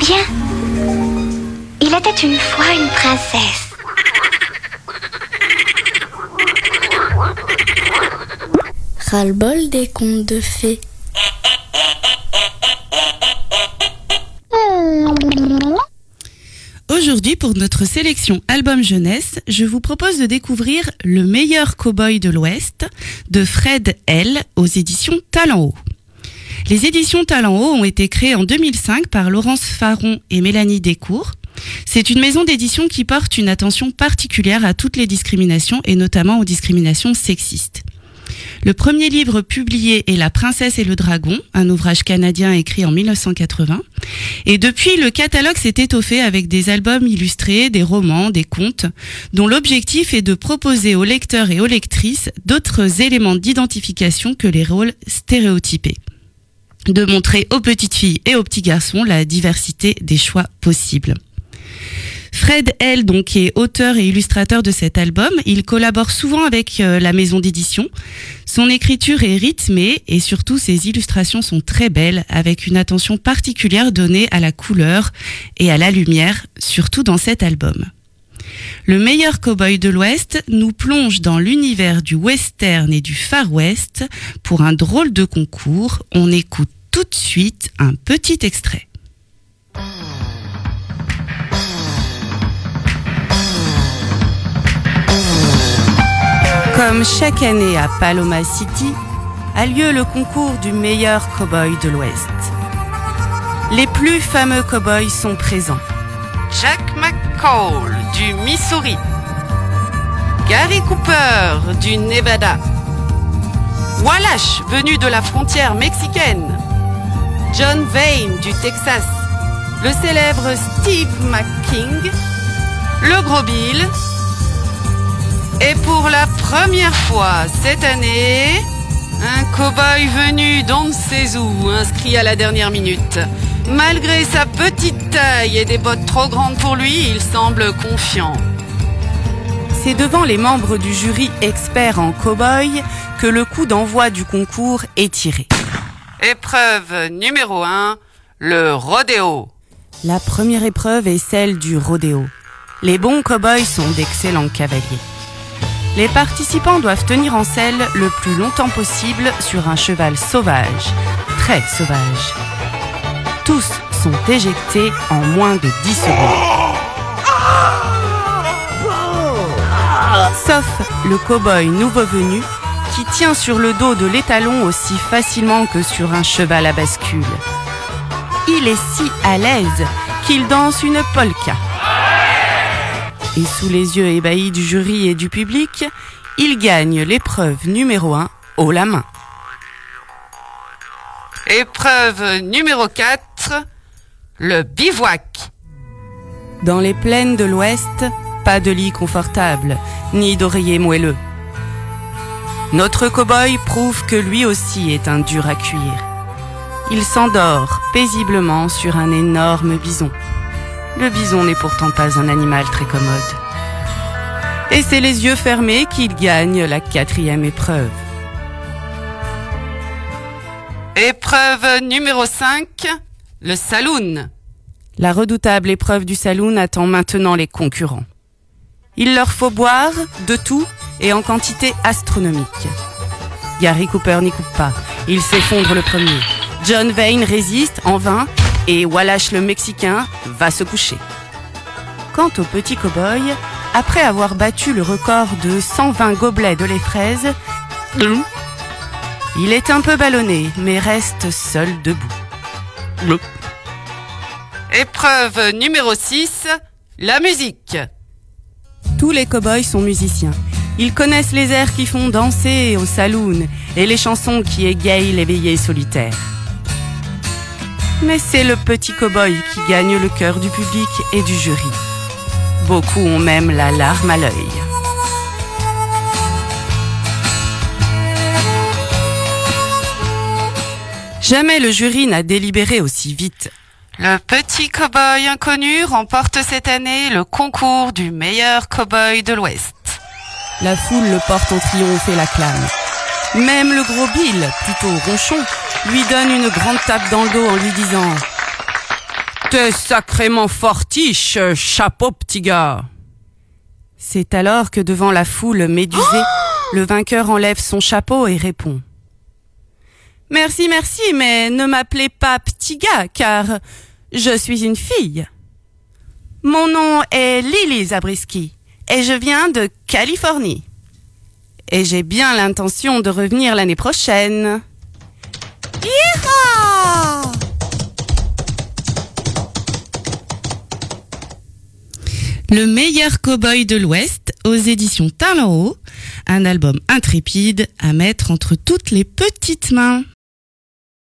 Eh bien, il était une fois une princesse. Ras-le-bol des contes de fées. Aujourd'hui, pour notre sélection album jeunesse, je vous propose de découvrir Le meilleur cow-boy de l'Ouest de Fred L aux éditions Talent Haut. Les éditions Talent Haut ont été créées en 2005 par Laurence Faron et Mélanie Descours. C'est une maison d'édition qui porte une attention particulière à toutes les discriminations et notamment aux discriminations sexistes. Le premier livre publié est La princesse et le dragon, un ouvrage canadien écrit en 1980. Et depuis, le catalogue s'est étoffé avec des albums illustrés, des romans, des contes, dont l'objectif est de proposer aux lecteurs et aux lectrices d'autres éléments d'identification que les rôles stéréotypés de montrer aux petites filles et aux petits garçons la diversité des choix possibles. Fred L, donc, est auteur et illustrateur de cet album. Il collabore souvent avec euh, la maison d'édition. Son écriture est rythmée et surtout ses illustrations sont très belles avec une attention particulière donnée à la couleur et à la lumière, surtout dans cet album. Le meilleur cowboy de l'Ouest nous plonge dans l'univers du western et du Far West pour un drôle de concours. On écoute tout de suite un petit extrait. Comme chaque année à Paloma City, a lieu le concours du meilleur cowboy de l'Ouest. Les plus fameux cowboys sont présents. Jack McCall du Missouri. Gary Cooper du Nevada. Wallash venu de la frontière mexicaine. John Vane du Texas. Le célèbre Steve McKing. Le Gros Bill. Et pour la première fois cette année, un cow-boy venu d'on ne sait inscrit à la dernière minute. Malgré sa petite taille et des bottes trop grandes pour lui, il semble confiant. C'est devant les membres du jury expert en cow-boy que le coup d'envoi du concours est tiré. Épreuve numéro 1, le rodéo. La première épreuve est celle du rodéo. Les bons cow-boys sont d'excellents cavaliers. Les participants doivent tenir en selle le plus longtemps possible sur un cheval sauvage, très sauvage. Tous sont éjectés en moins de 10 secondes. Sauf le cow-boy nouveau venu qui tient sur le dos de l'étalon aussi facilement que sur un cheval à bascule. Il est si à l'aise qu'il danse une polka. Et sous les yeux ébahis du jury et du public, il gagne l'épreuve numéro 1 haut la main. Épreuve numéro 4, le bivouac. Dans les plaines de l'Ouest, pas de lit confortable, ni d'oreiller moelleux. Notre cow-boy prouve que lui aussi est un dur à cuire. Il s'endort paisiblement sur un énorme bison. Le bison n'est pourtant pas un animal très commode. Et c'est les yeux fermés qu'il gagne la quatrième épreuve. Épreuve numéro 5, le saloon. La redoutable épreuve du saloon attend maintenant les concurrents. Il leur faut boire de tout et en quantité astronomique. Gary Cooper n'y coupe pas. Il s'effondre le premier. John Vane résiste en vain et Wallace le Mexicain va se coucher. Quant au petit cow-boy, après avoir battu le record de 120 gobelets de lait fraise, il est un peu ballonné, mais reste seul debout. Épreuve numéro 6, la musique. Tous les cow-boys sont musiciens. Ils connaissent les airs qui font danser au saloon et les chansons qui égayent les veillées solitaires. Mais c'est le petit cow-boy qui gagne le cœur du public et du jury. Beaucoup ont même la larme à l'œil. Jamais le jury n'a délibéré aussi vite. Le petit cow-boy inconnu remporte cette année le concours du meilleur cow-boy de l'Ouest. La foule le porte en triomphe et l'acclame. Même le gros Bill, plutôt ronchon, lui donne une grande tape dans le dos en lui disant T'es sacrément fortiche, chapeau petit gars. C'est alors que devant la foule médusée, le vainqueur enlève son chapeau et répond. Merci, merci, mais ne m'appelez pas petit gars, car je suis une fille. Mon nom est Lily Zabriskie, et je viens de Californie. Et j'ai bien l'intention de revenir l'année prochaine. Le meilleur cow-boy de l'Ouest aux éditions Talent un album intrépide à mettre entre toutes les petites mains.